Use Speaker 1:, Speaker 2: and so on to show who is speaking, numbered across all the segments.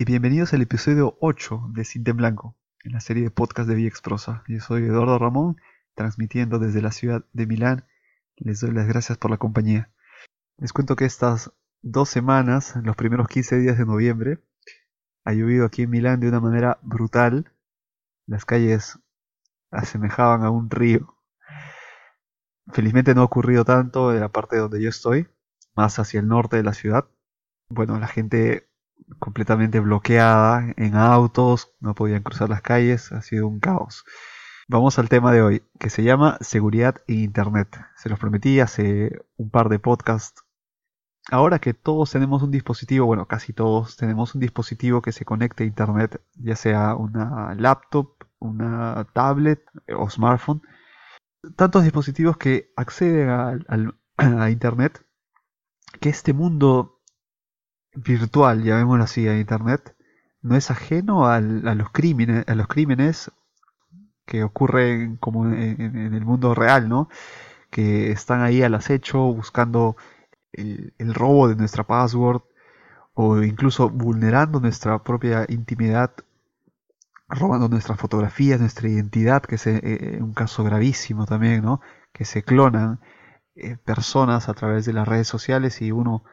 Speaker 1: y bienvenidos al episodio 8 de Cinta en Blanco, en la serie de podcast de Viexprosa. Yo soy Eduardo Ramón, transmitiendo desde la ciudad de Milán. Les doy las gracias por la compañía. Les cuento que estas dos semanas, los primeros 15 días de noviembre, ha llovido aquí en Milán de una manera brutal. Las calles asemejaban a un río. Felizmente no ha ocurrido tanto en la parte donde yo estoy, más hacia el norte de la ciudad. Bueno, la gente completamente bloqueada en autos, no podían cruzar las calles, ha sido un caos. Vamos al tema de hoy, que se llama seguridad en Internet. Se los prometí hace un par de podcasts. Ahora que todos tenemos un dispositivo, bueno, casi todos tenemos un dispositivo que se conecte a Internet, ya sea una laptop, una tablet o smartphone, tantos dispositivos que acceden a Internet, que este mundo virtual, llamémoslo así, a Internet, no es ajeno a los crímenes, a los crímenes que ocurren como en, el mundo real, ¿no? Que están ahí al acecho buscando el, robo de nuestra password o incluso vulnerando nuestra propia intimidad, robando nuestras fotografías, nuestra identidad, que es eh, eh, un caso gravísimo también, ¿no? Que se clonan eh, personas a través de las redes sociales y uno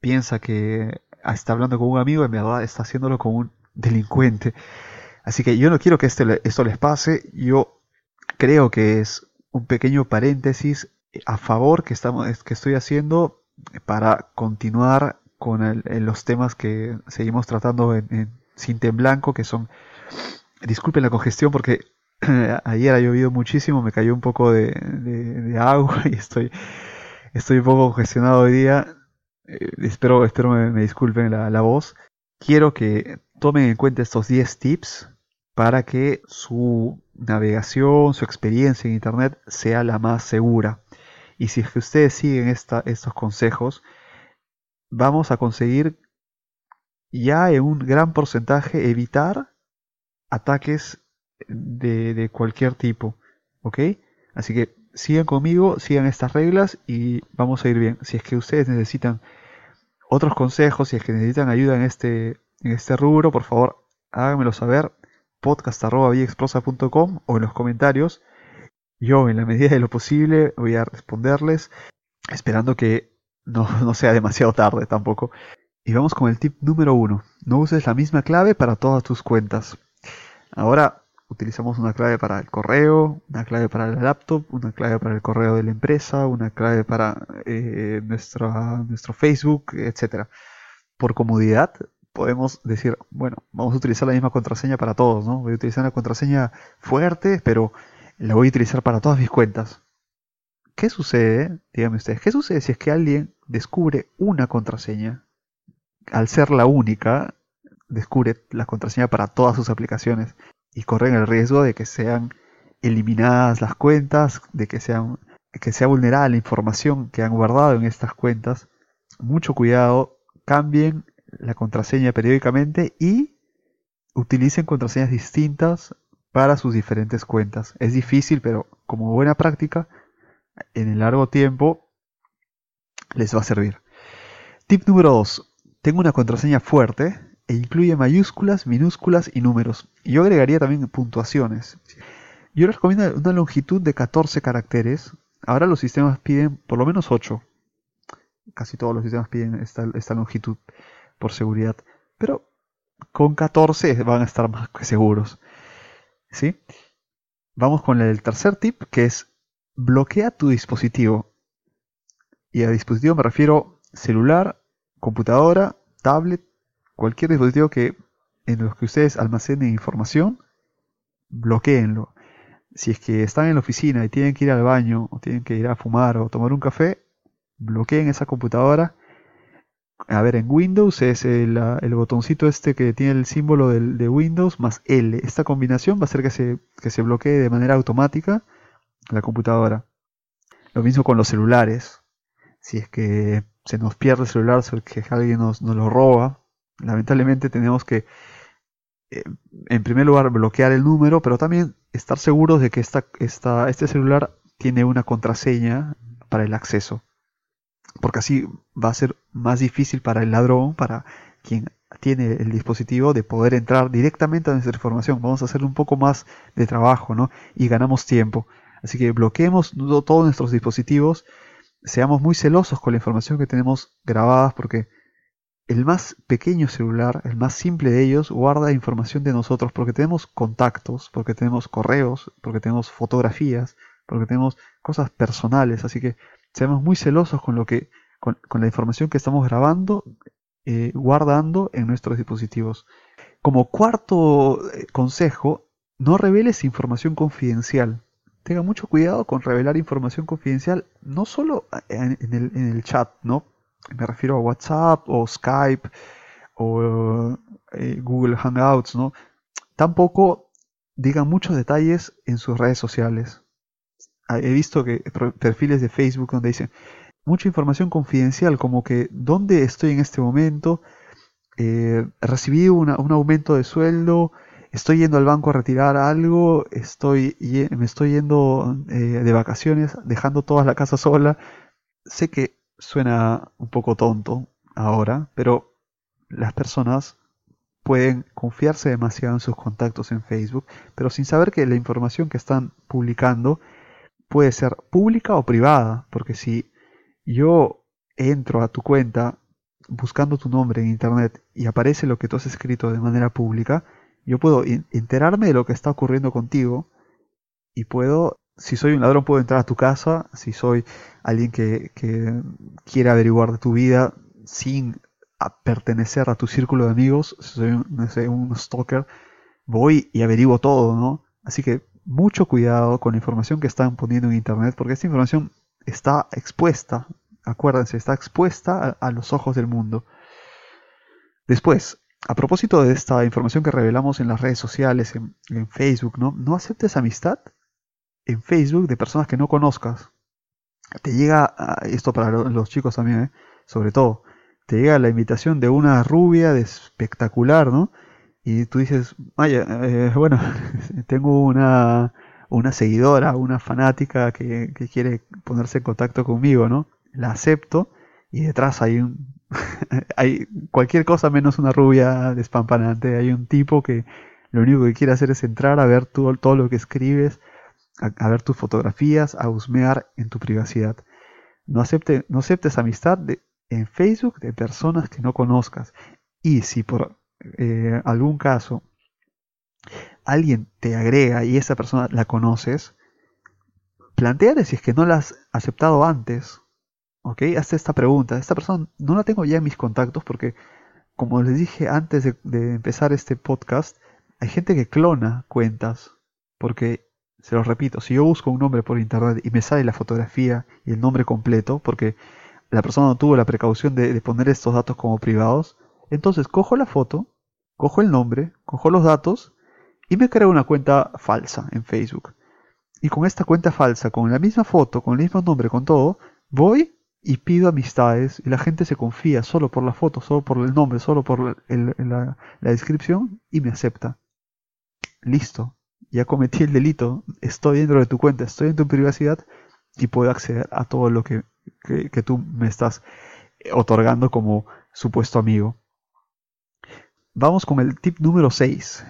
Speaker 1: piensa que está hablando con un amigo, en verdad está haciéndolo con un delincuente. Así que yo no quiero que este, esto les pase. Yo creo que es un pequeño paréntesis a favor que, estamos, que estoy haciendo para continuar con los temas que seguimos tratando en, en en Blanco, que son, disculpen la congestión porque ayer ha llovido muchísimo, me cayó un poco de, de agua y estoy, estoy un poco congestionado hoy día. Eh, espero, espero me, disculpen la, voz. Quiero que tomen en cuenta estos 10 tips para que su navegación, su experiencia en Internet sea la más segura. Y si es que ustedes siguen esta, estos consejos, vamos a conseguir ya en un gran porcentaje evitar ataques de, de cualquier tipo. ¿Ok? Así que sigan conmigo, sigan estas reglas y vamos a ir bien. Si es que ustedes necesitan otros consejos, si es que necesitan ayuda en este, en este rubro, por favor háganmelo saber podcast.viexprosa.com o en los comentarios. Yo, en la medida de lo posible, voy a responderles, esperando que no, no sea demasiado tarde tampoco. Y vamos con el tip número uno. No uses la misma clave para todas tus cuentas. Ahora utilizamos una clave para el correo, una clave para la laptop, una clave para el correo de la empresa, una clave para eh, nuestro Facebook, etc. Por comodidad podemos decir, bueno, vamos a utilizar la misma contraseña para todos, ¿no? Voy a utilizar una contraseña fuerte, pero la voy a utilizar para todas mis cuentas. ¿Qué sucede? Díganme ustedes, ¿qué sucede si es que alguien descubre una contraseña? Al ser la única, descubre la contraseña para todas sus aplicaciones y corren el riesgo de que sean eliminadas las cuentas, de que, sean, que sea vulnerada la información que han guardado en estas cuentas. Mucho cuidado, cambien la contraseña periódicamente y utilicen contraseñas distintas para sus diferentes cuentas. Es difícil, pero como buena práctica, en el largo tiempo les va a servir. Tip número 2. Tengo una contraseña fuerte e incluye mayúsculas, minúsculas y números. Y yo agregaría también puntuaciones. Yo recomiendo una longitud de 14 caracteres. Ahora los sistemas piden por lo menos 8. Casi todos los sistemas piden esta, esta longitud por seguridad. Pero con 14 van a estar más que seguros. ¿Sí? Vamos con el tercer tip que es bloquea tu dispositivo. Y a dispositivo me refiero celular, computadora, tablet, cualquier dispositivo que en los que ustedes almacenen información, bloqueenlo. Si es que están en la oficina y tienen que ir al baño, o tienen que ir a fumar o tomar un café, bloqueen esa computadora. A ver, en Windows es el, botoncito este que tiene el símbolo de Windows más L. Esta combinación va a hacer que se, que se bloquee de manera automática la computadora. Lo mismo con los celulares. Si es que se nos pierde el celular, si es que alguien nos lo roba, lamentablemente tenemos que, eh, en primer lugar, bloquear el número, pero también estar seguros de que este celular tiene una contraseña para el acceso. Porque así va a ser más difícil para el ladrón, para quien tiene el dispositivo de poder entrar directamente a nuestra información. Vamos a hacer un poco más de trabajo, ¿no? Y ganamos tiempo. Así que bloqueemos todos nuestros dispositivos, seamos muy celosos con la información que tenemos grabadas porque el más pequeño celular, el más simple de ellos, guarda información de nosotros porque tenemos contactos, porque tenemos correos, porque tenemos fotografías, porque tenemos cosas personales. Así que seamos muy celosos con lo que, con, la información que estamos grabando, eh, guardando en nuestros dispositivos. Como cuarto eh, consejo, no reveles información confidencial. Tenga mucho cuidado con revelar información confidencial, no solo en, el, en el chat, ¿no? Me refiero a WhatsApp o Skype o eh, Google Hangouts, ¿no? Tampoco digan muchos detalles en sus redes sociales. Ah, he visto que perfiles de Facebook donde dicen mucha información confidencial, como que dónde estoy en este momento, eh, recibí un aumento de sueldo, estoy yendo al banco a retirar algo, estoy me estoy yendo eh, de vacaciones, dejando toda la casa sola. Sé que suena un poco tonto ahora, pero las personas pueden confiarse demasiado en sus contactos en Facebook, pero sin saber que la información que están publicando puede ser pública o privada, porque si yo entro a tu cuenta buscando tu nombre en internet y aparece lo que tú has escrito de manera pública, yo puedo enterarme de lo que está ocurriendo contigo y puedo si soy un ladrón puedo entrar a tu casa, si soy alguien que, quiere averiguar de tu vida sin pertenecer a tu círculo de amigos, si soy un, un stalker, voy y averiguo todo, ¿no? Así que mucho cuidado con la información que están poniendo en internet, porque esta información está expuesta, acuérdense, está expuesta a, los ojos del mundo. Después, a propósito de esta información que revelamos en las redes sociales, en, en Facebook, ¿no? No aceptes amistad en Facebook de personas que no conozcas. Te llega, esto para los chicos también, ¿eh? sobre todo, te llega la invitación de una rubia de espectacular, ¿no? Y tú dices, vaya, eh, bueno, tengo una, una seguidora, una fanática que, que, quiere ponerse en contacto conmigo, ¿no? La acepto y detrás hay un... hay cualquier cosa menos una rubia despampanante, hay un tipo que lo único que quiere hacer es entrar a ver todo, todo lo que escribes, a, ver tus fotografías, a husmear en tu privacidad. No, acepte, no aceptes amistad en Facebook de personas que no conozcas. Y si por eh, algún caso alguien te agrega y esa persona la conoces, planteale si es que no la has aceptado antes. ¿Ok? Hazte esta pregunta. Esta persona no la tengo ya en mis contactos porque, como les dije antes de empezar este podcast, hay gente que clona cuentas porque se los repito, si yo busco un nombre por internet y me sale la fotografía y el nombre completo, porque la persona no tuvo la precaución de, poner estos datos como privados, entonces cojo la foto, cojo el nombre, cojo los datos y me creo una cuenta falsa en Facebook. Y con esta cuenta falsa, con la misma foto, con el mismo nombre, con todo, voy y pido amistades y la gente se confía solo por la foto, solo por el nombre, solo por la descripción y me acepta. Listo, ya cometí el delito, estoy dentro de tu cuenta, estoy en tu privacidad y puedo acceder a todo lo que, tú me estás otorgando como supuesto amigo. Vamos con el tip número 6.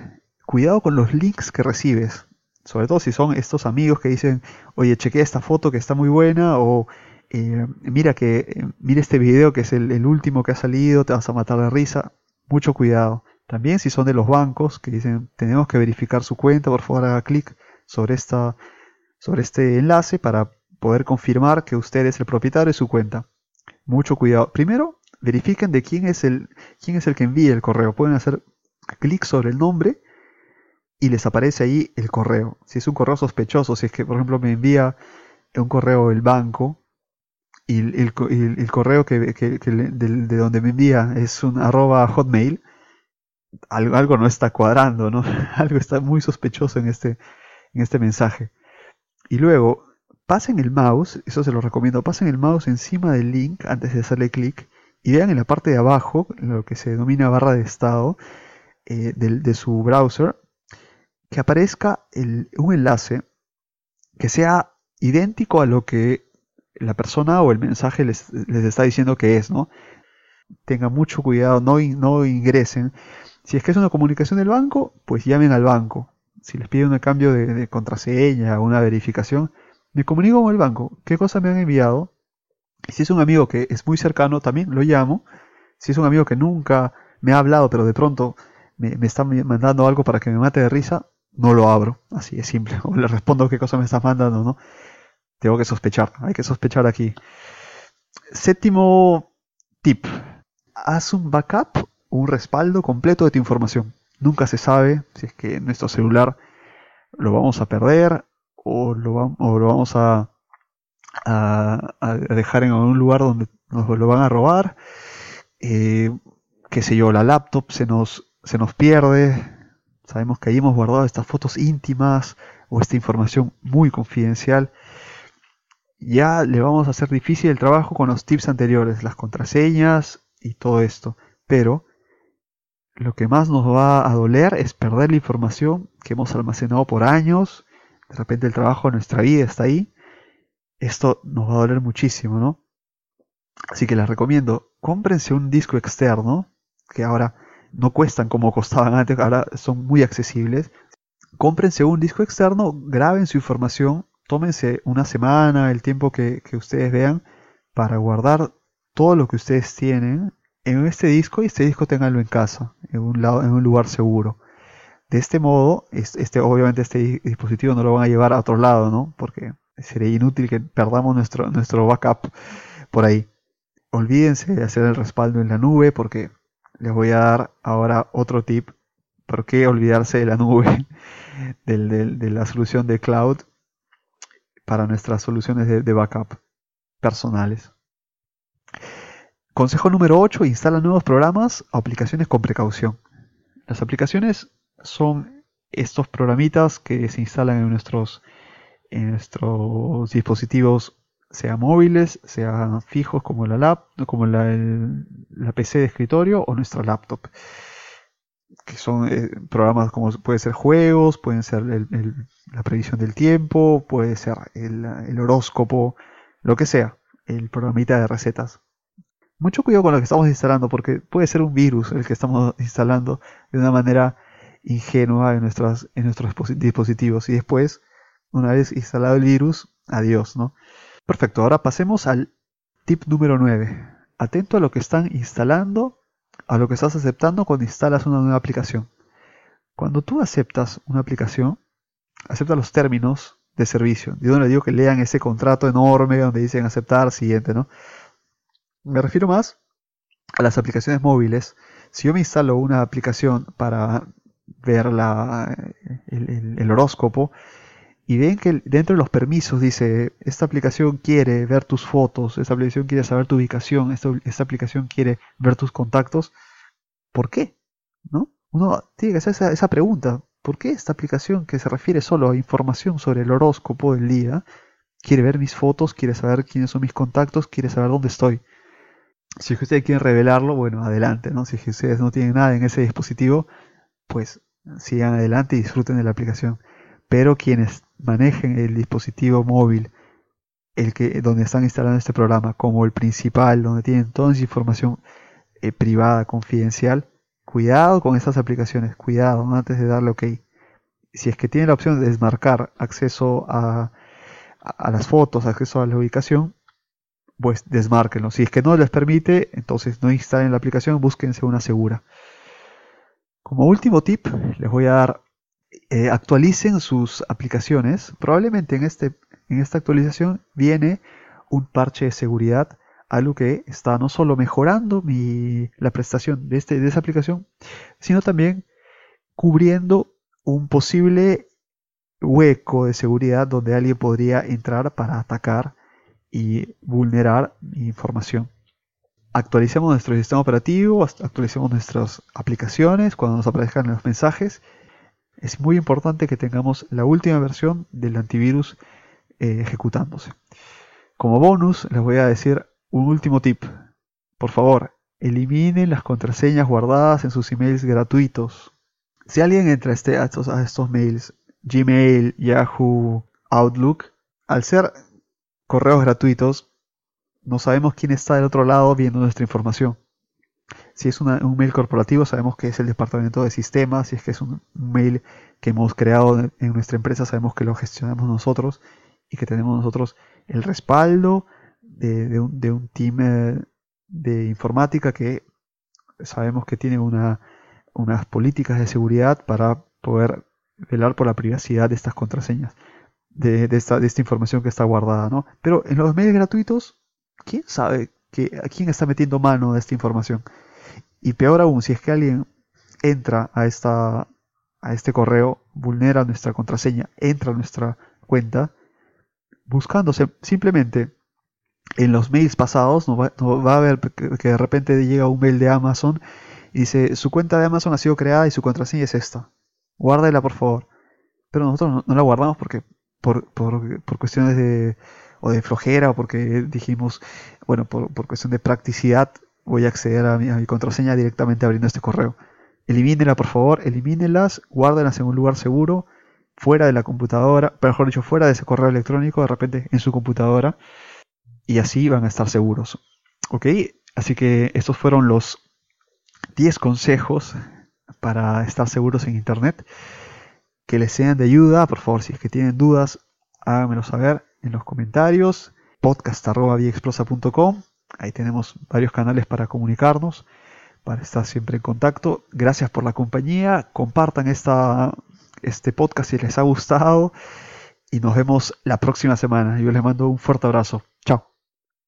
Speaker 1: Cuidado con los links que recibes. Sobre todo si son estos amigos que dicen, oye, chequé esta foto que está muy buena o eh, mira que eh, mira este video que es el último que ha salido, te vas a matar de risa. Mucho cuidado. También si son de los bancos que dicen tenemos que verificar su cuenta, por favor haga clic sobre, sobre este enlace para poder confirmar que usted es el propietario de su cuenta. Mucho cuidado. Primero, verifiquen de quién es el, quién es el que envía el correo. Pueden hacer clic sobre el nombre y les aparece ahí el correo. Si es un correo sospechoso, si es que por ejemplo me envía un correo el banco y el, correo que, de, de, donde me envía es un arroba hotmail, algo, no está cuadrando, ¿no? algo está muy sospechoso en este, en este mensaje. Y luego, pasen el mouse, eso se lo recomiendo, pasen el mouse encima del link antes de hacerle clic y vean en la parte de abajo, lo que se denomina barra de estado eh, de, su browser, que aparezca un enlace que sea idéntico a lo que la persona o el mensaje les, les está diciendo que es, ¿no? tengan mucho cuidado, no, no ingresen. Si es que es una comunicación del banco, pues llamen al banco. Si les piden un cambio de, contraseña o una verificación, me comunico con el banco. ¿Qué cosa me han enviado? Si es un amigo que es muy cercano, también lo llamo. Si es un amigo que nunca me ha hablado, pero de pronto me, está mandando algo para que me mate de risa, no lo abro. Así es simple. O le respondo qué cosa me está mandando, ¿no? Tengo que sospechar. Hay que sospechar aquí. Séptimo tip. Haz un backup, un respaldo completo de tu información. Nunca se sabe si es que nuestro celular lo vamos a perder o lo, vamos a, dejar en algún lugar donde nos lo van a robar. Eh, qué sé yo, la laptop se nos, se nos pierde. Sabemos que ahí hemos guardado estas fotos íntimas o esta información muy confidencial. Ya le vamos a hacer difícil el trabajo con los tips anteriores, las contraseñas y todo esto. Pero lo que más nos va a doler es perder la información que hemos almacenado por años de repente el trabajo de nuestra vida está ahí, esto nos va a doler muchísimo, ¿no? Así que les recomiendo, cómprense un disco externo, que ahora no cuestan como costaban antes, ahora son muy accesibles. Cómprense un disco externo, graben su información, tómense una semana, el tiempo que, que ustedes vean, para guardar todo lo que ustedes tienen en este disco y este disco tenganlo en casa, en un, lado, en un lugar seguro. De este modo, este, obviamente este dispositivo no lo van a llevar a otro lado, ¿no? Porque sería inútil que perdamos nuestro, nuestro backup por ahí. Olvídense de hacer el respaldo en la nube porque les voy a dar ahora otro tip. ¿Por qué olvidarse de la nube? de la solución de cloud para nuestras soluciones de, de backup personales. Consejo número 8. Instala nuevos programas o aplicaciones con precaución. Las aplicaciones son estos programitas que se instalan en nuestros, dispositivos, sea móviles, sean fijos como la como la, PC de escritorio o nuestra laptop. Que son eh, programas como puede ser juegos, pueden ser la previsión del tiempo, puede ser el horóscopo, lo que sea, el programita de recetas. Mucho cuidado con lo que estamos instalando porque puede ser un virus el que estamos instalando de una manera ingenua en, nuestros dispositivos. Y después, una vez instalado el virus, adiós, ¿no? Perfecto, ahora pasemos al tip número 9. Atento a lo que están instalando, a lo que estás aceptando cuando instalas una nueva aplicación. Cuando tú aceptas una aplicación, acepta los términos de servicio. Yo no le digo que lean ese contrato enorme donde dicen aceptar, siguiente, ¿no? Me refiero más a las aplicaciones móviles. Si yo me instalo una aplicación para ver la, el, horóscopo y ven que dentro de los permisos dice, esta aplicación quiere ver tus fotos, esta aplicación quiere saber tu ubicación, esta, esta aplicación quiere ver tus contactos, ¿por qué? ¿No? Uno tiene que hacer esa, esa pregunta, ¿por qué esta aplicación que se refiere solo a información sobre el horóscopo del día, quiere ver mis fotos, quiere saber quiénes son mis contactos, quiere saber dónde estoy? Si ustedes quieren revelarlo, bueno, adelante, ¿no? Si ustedes no tienen nada en ese dispositivo, pues sigan adelante y disfruten de la aplicación. Pero quienes manejen el dispositivo móvil, el que donde están instalando este programa, como el principal, donde tienen toda esa información eh, privada, confidencial, cuidado con estas aplicaciones, cuidado antes de darle OK. Si es que tienen la opción de desmarcar acceso a las fotos, acceso a la ubicación, pues desmárquenlo. Si es que no les permite, entonces no instalen la aplicación, búsquense una segura. Como último tip, les voy a dar, eh, actualicen sus aplicaciones. Probablemente en, este, en esta actualización viene un parche de seguridad, algo que está no solo mejorando mi, la prestación de, este, de esa aplicación, sino también cubriendo un posible hueco de seguridad donde alguien podría entrar para atacar y vulnerar mi información actualicemos nuestro sistema operativo, actualicemos nuestras aplicaciones cuando nos aparezcan los mensajes. Es muy importante que tengamos la última versión del antivirus eh, ejecutándose. Como bonus, les voy a decir un último tip. Por favor, eliminen las contraseñas guardadas en sus emails gratuitos. Si alguien entra a este, estos, a estos mails, Gmail, Yahoo, Outlook, al ser correos gratuitos, no sabemos quién está del otro lado viendo nuestra información. Si es un mail corporativo, sabemos que es el departamento de sistemas. Si es que es un, mail que hemos creado en nuestra empresa, sabemos que lo gestionamos nosotros y que tenemos nosotros el respaldo de, un, de un, team eh, de informática que sabemos que tiene una, unas políticas de seguridad para poder velar por la privacidad de estas contraseñas, de, esta, información que está guardada, ¿no? Pero en los medios gratuitos, ¿quién sabe que, quién está metiendo mano de esta información? Y peor aún, si es que alguien entra a, esta, a este correo, vulnera nuestra contraseña, entra a nuestra cuenta, buscándose simplemente en los mails pasados, no va, a ver que, de repente llega un mail de Amazon y dice, su cuenta de Amazon ha sido creada y su contraseña es esta. Guárdela, por favor. Pero nosotros no, la guardamos porque por, por, cuestiones de o de flojera o porque dijimos, bueno, por, por cuestión de practicidad voy a acceder a mi, contraseña directamente abriendo este correo. Elimínela, por favor, elimínelas, guárdelas en un lugar seguro, fuera de la computadora, mejor dicho, fuera de ese correo electrónico, de repente en su computadora, y así van a estar seguros. ¿Ok? Así que estos fueron los 10 consejos para estar seguros en Internet. Que les sean de ayuda, por favor, si es que tienen dudas, háganmelo saber en los comentarios, podcast.viexplosa.com. Ahí tenemos varios canales para comunicarnos, para estar siempre en contacto. Gracias por la compañía. Compartan esta, este podcast si les ha gustado. Y nos vemos la próxima semana. Yo les mando un fuerte abrazo. Chao.